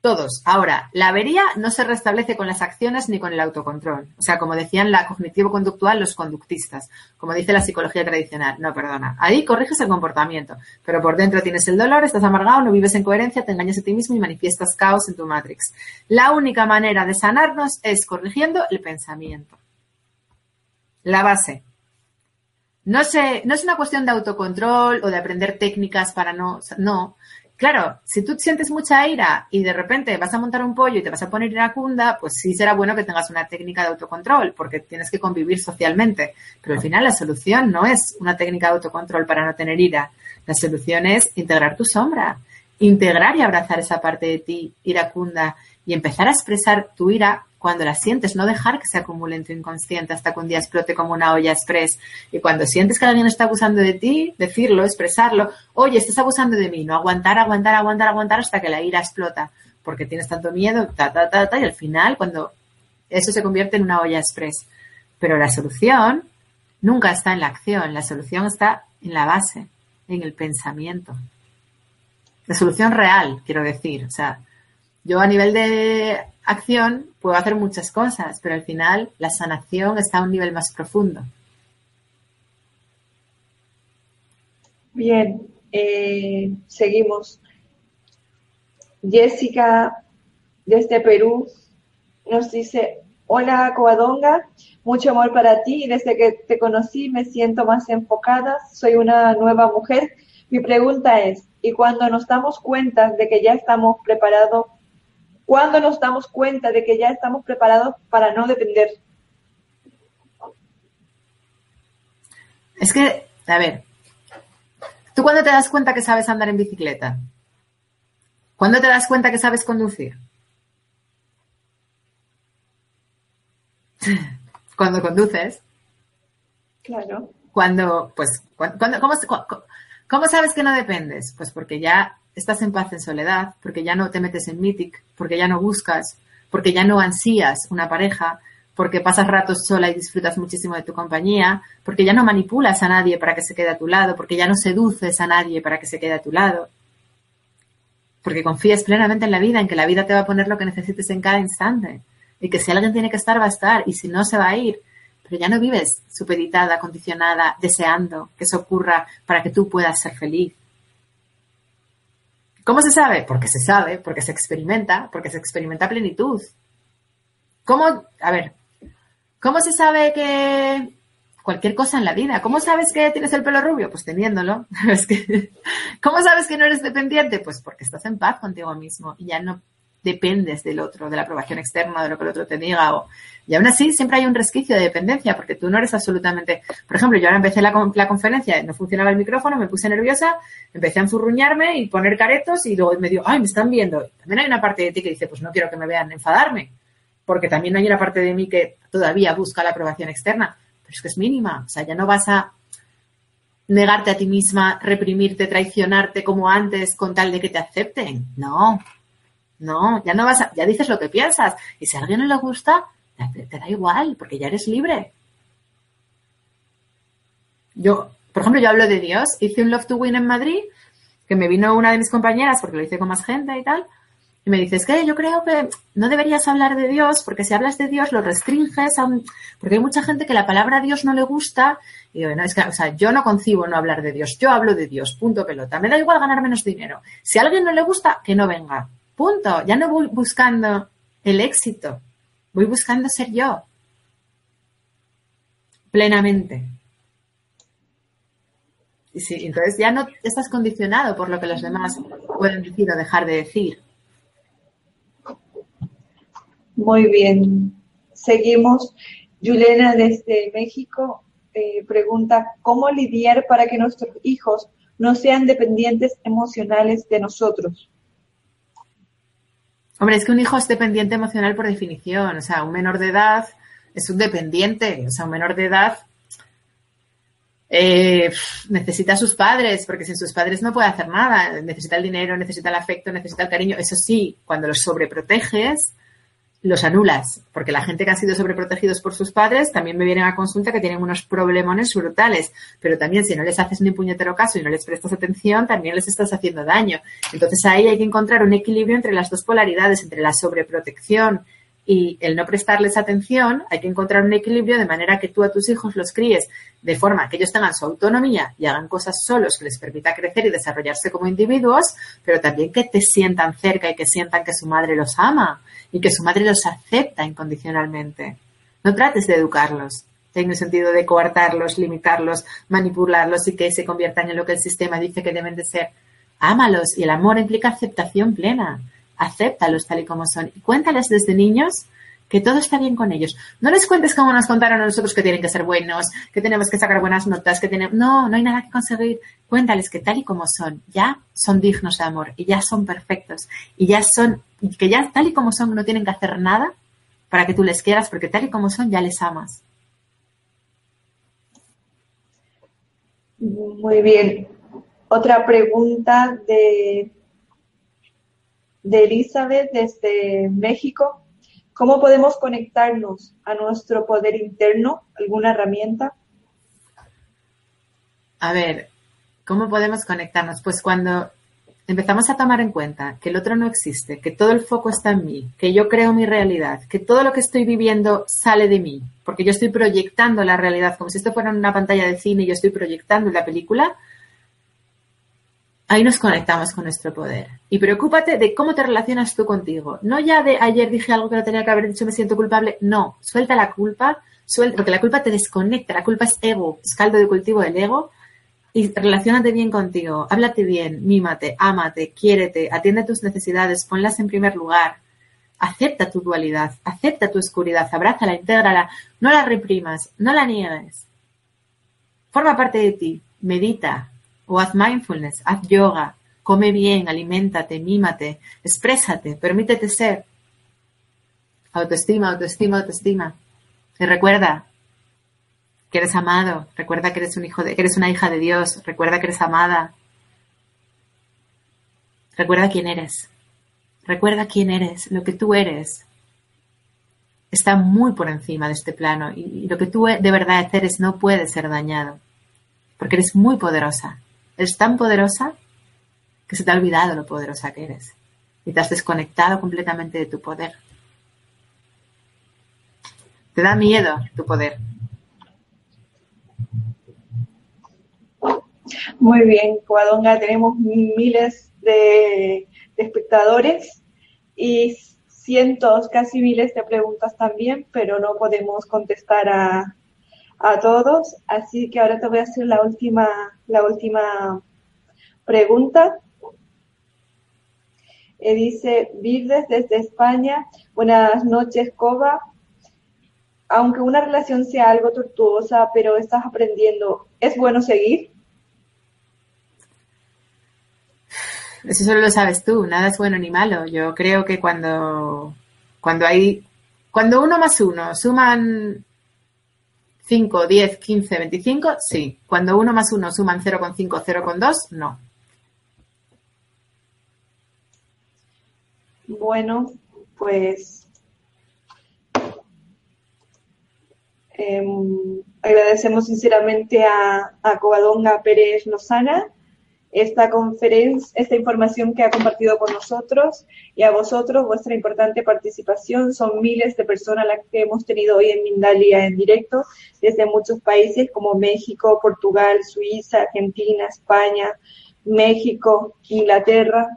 todos. Ahora, la avería no se restablece con las acciones ni con el autocontrol. O sea, como decían la cognitivo-conductual los conductistas, como dice la psicología tradicional. No, perdona. Ahí corriges el comportamiento, pero por dentro tienes el dolor, estás amargado, no vives en coherencia, te engañas a ti mismo y manifiestas caos en tu matrix. La única manera de sanarnos es corrigiendo el pensamiento. La base. No, sé, no es una cuestión de autocontrol o de aprender técnicas para no, no, Claro, si tú sientes mucha ira y de repente vas a montar un pollo y te vas a poner iracunda, pues sí será bueno que tengas una técnica de autocontrol, porque tienes que convivir socialmente. Pero al final la solución no es una técnica de autocontrol para no tener ira. La solución es integrar tu sombra, integrar y abrazar esa parte de ti iracunda y empezar a expresar tu ira cuando la sientes, no dejar que se acumule en tu inconsciente hasta que un día explote como una olla express. Y cuando sientes que alguien está abusando de ti, decirlo, expresarlo, oye, estás abusando de mí, no aguantar, aguantar, aguantar, aguantar hasta que la ira explota, porque tienes tanto miedo, ta, ta, ta, ta, y al final, cuando eso se convierte en una olla express. Pero la solución nunca está en la acción, la solución está en la base, en el pensamiento. La solución real, quiero decir. O sea, yo a nivel de acción puedo hacer muchas cosas, pero al final la sanación está a un nivel más profundo. Bien, eh, seguimos. Jessica desde Perú nos dice, hola Coadonga, mucho amor para ti desde que te conocí me siento más enfocada, soy una nueva mujer. Mi pregunta es, ¿y cuando nos damos cuenta de que ya estamos preparados ¿Cuándo nos damos cuenta de que ya estamos preparados para no depender? Es que, a ver, ¿tú cuándo te das cuenta que sabes andar en bicicleta? ¿Cuándo te das cuenta que sabes conducir? Cuando conduces. Claro. Cuando, pues, cuando, ¿cómo, ¿cómo sabes que no dependes? Pues porque ya estás en paz en soledad, porque ya no te metes en mític, porque ya no buscas, porque ya no ansías una pareja, porque pasas ratos sola y disfrutas muchísimo de tu compañía, porque ya no manipulas a nadie para que se quede a tu lado, porque ya no seduces a nadie para que se quede a tu lado, porque confías plenamente en la vida, en que la vida te va a poner lo que necesites en cada instante, y que si alguien tiene que estar, va a estar, y si no, se va a ir. Pero ya no vives supeditada, condicionada, deseando que eso ocurra para que tú puedas ser feliz. ¿Cómo se sabe? Porque se sabe, porque se experimenta, porque se experimenta plenitud. ¿Cómo? A ver, ¿cómo se sabe que cualquier cosa en la vida? ¿Cómo sabes que tienes el pelo rubio? Pues teniéndolo. ¿Cómo sabes que no eres dependiente? Pues porque estás en paz contigo mismo y ya no dependes del otro, de la aprobación externa, de lo que el otro te diga. O, y aún así siempre hay un resquicio de dependencia porque tú no eres absolutamente... Por ejemplo, yo ahora empecé la, la conferencia, no funcionaba el micrófono, me puse nerviosa, empecé a enfurruñarme y poner caretos y luego me digo, ay, me están viendo. También hay una parte de ti que dice, pues no quiero que me vean enfadarme, porque también hay una parte de mí que todavía busca la aprobación externa, pero es que es mínima. O sea, ya no vas a negarte a ti misma, reprimirte, traicionarte como antes con tal de que te acepten. No, no, ya no vas a, ya dices lo que piensas. Y si a alguien no le gusta, te, da igual, porque ya eres libre. Yo, por ejemplo, yo hablo de Dios. Hice un Love to Win en Madrid, que me vino una de mis compañeras, porque lo hice con más gente y tal. Y me dices que yo creo que no deberías hablar de Dios, porque si hablas de Dios lo restringes, a porque hay mucha gente que la palabra Dios no le gusta. Y yo, no, es que, o sea, yo no concibo no hablar de Dios, yo hablo de Dios, punto pelota. Me da igual ganar menos dinero. Si a alguien no le gusta, que no venga. Punto. Ya no voy buscando el éxito. Voy buscando ser yo. Plenamente. Y sí, entonces ya no estás condicionado por lo que los demás pueden decir o dejar de decir. Muy bien. Seguimos. Juliana desde México eh, pregunta, ¿cómo lidiar para que nuestros hijos no sean dependientes emocionales de nosotros? Hombre, es que un hijo es dependiente emocional por definición. O sea, un menor de edad es un dependiente. O sea, un menor de edad eh, necesita a sus padres, porque sin sus padres no puede hacer nada. Necesita el dinero, necesita el afecto, necesita el cariño. Eso sí, cuando los sobreproteges, los anulas, porque la gente que ha sido sobreprotegidos por sus padres también me vienen a consulta que tienen unos problemones brutales, pero también si no les haces ni puñetero caso y no les prestas atención, también les estás haciendo daño. Entonces ahí hay que encontrar un equilibrio entre las dos polaridades, entre la sobreprotección y el no prestarles atención, hay que encontrar un equilibrio de manera que tú a tus hijos los críes de forma que ellos tengan su autonomía y hagan cosas solos que les permita crecer y desarrollarse como individuos, pero también que te sientan cerca y que sientan que su madre los ama y que su madre los acepta incondicionalmente. No trates de educarlos en el sentido de coartarlos, limitarlos, manipularlos y que se conviertan en lo que el sistema dice que deben de ser. Ámalos y el amor implica aceptación plena acéptalos tal y como son y cuéntales desde niños que todo está bien con ellos. No les cuentes como nos contaron a nosotros que tienen que ser buenos, que tenemos que sacar buenas notas, que tenemos... No, no hay nada que conseguir. Cuéntales que tal y como son, ya son dignos de amor y ya son perfectos y ya son, que ya tal y como son no tienen que hacer nada para que tú les quieras, porque tal y como son ya les amas. Muy bien. Otra pregunta de de Elizabeth desde México. ¿Cómo podemos conectarnos a nuestro poder interno? ¿Alguna herramienta? A ver, ¿cómo podemos conectarnos? Pues cuando empezamos a tomar en cuenta que el otro no existe, que todo el foco está en mí, que yo creo mi realidad, que todo lo que estoy viviendo sale de mí, porque yo estoy proyectando la realidad como si esto fuera una pantalla de cine y yo estoy proyectando la película, ahí nos conectamos con nuestro poder. Y preocúpate de cómo te relacionas tú contigo. No ya de ayer dije algo que no tenía que haber dicho, me siento culpable. No, suelta la culpa, suelta, porque la culpa te desconecta. La culpa es ego, es caldo de cultivo del ego. Y relacionate bien contigo, háblate bien, mímate, ámate, quiérete, atiende tus necesidades, ponlas en primer lugar. Acepta tu dualidad, acepta tu oscuridad, abrázala, intégrala, no la reprimas, no la niegues. Forma parte de ti, medita o haz mindfulness, haz yoga, come bien, aliméntate, mímate, exprésate, permítete ser. Autoestima, autoestima, autoestima. Y recuerda que eres amado, recuerda que eres un hijo de, que eres una hija de Dios, recuerda que eres amada. Recuerda quién eres. Recuerda quién eres, lo que tú eres. Está muy por encima de este plano y lo que tú de verdad eres no puede ser dañado. Porque eres muy poderosa. Eres tan poderosa que se te ha olvidado lo poderosa que eres. Y te has desconectado completamente de tu poder. Te da miedo tu poder. Muy bien, Coadonga, tenemos miles de, espectadores y cientos, casi miles de preguntas también, pero no podemos contestar a, a todos. Así que ahora te voy a hacer la última, la última pregunta. Eh, dice Virdes desde España. Buenas noches, Coba aunque una relación sea algo tortuosa, pero estás aprendiendo, ¿es bueno seguir? Eso solo lo sabes tú, nada es bueno ni malo. Yo creo que cuando, cuando hay, cuando uno más uno suman 5, 10, 15, 25, sí. Cuando uno más uno suman 0,5, 0,2, no. Bueno, pues Em, agradecemos sinceramente a, a Covadonga Pérez Lozana esta conferencia, esta información que ha compartido con nosotros y a vosotros vuestra importante participación. Son miles de personas las que hemos tenido hoy en Mindalia en directo desde muchos países como México, Portugal, Suiza, Argentina, España, México, Inglaterra.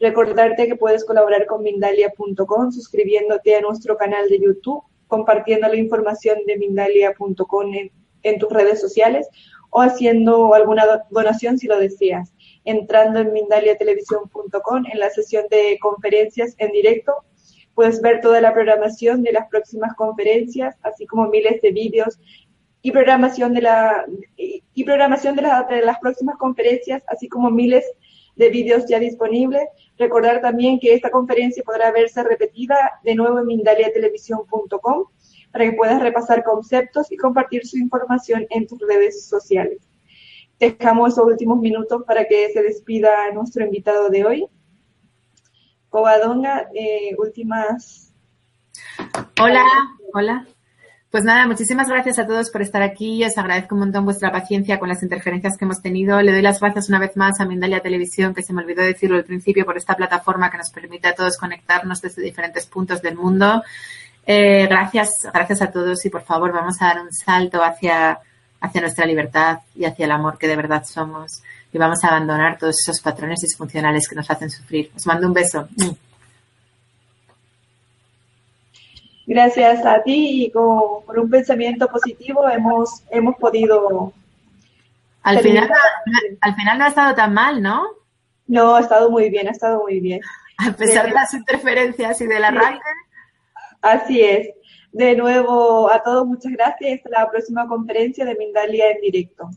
Recordarte que puedes colaborar con Mindalia.com suscribiéndote a nuestro canal de YouTube compartiendo la información de Mindalia.com en, tus redes sociales o haciendo alguna donación si lo deseas. Entrando en mindaliatelevisión.com en la sesión de conferencias en directo, puedes ver toda la programación de las próximas conferencias, así como miles de vídeos y programación de la y programación de, de las próximas conferencias, así como miles de vídeos ya disponibles. Recordar también que esta conferencia podrá verse repetida de nuevo en mindaliatelevisión.com para que puedas repasar conceptos y compartir su información en tus redes sociales. Dejamos esos últimos minutos para que se despida nuestro invitado de hoy. Covadonga, eh, últimas. Hola, hola. Pues nada, muchísimas gracias a todos por estar aquí. Os agradezco un montón vuestra paciencia con las interferencias que hemos tenido. Le doy las gracias una vez más a Mindalia Televisión, que se me olvidó decirlo al principio, por esta plataforma que nos permite a todos conectarnos desde diferentes puntos del mundo. Eh, gracias, gracias a todos y por favor vamos a dar un salto hacia, hacia nuestra libertad y hacia el amor que de verdad somos y vamos a abandonar todos esos patrones disfuncionales que nos hacen sufrir. Os mando un beso. gracias a ti y con, un pensamiento positivo hemos, hemos podido... Al final, al final no ha estado tan mal, ¿no? No, ha estado muy bien, ha estado muy bien. A pesar de las interferencias y del arranque. Así es. De nuevo, a todos muchas gracias. Hasta la próxima conferencia de Mindalia en directo.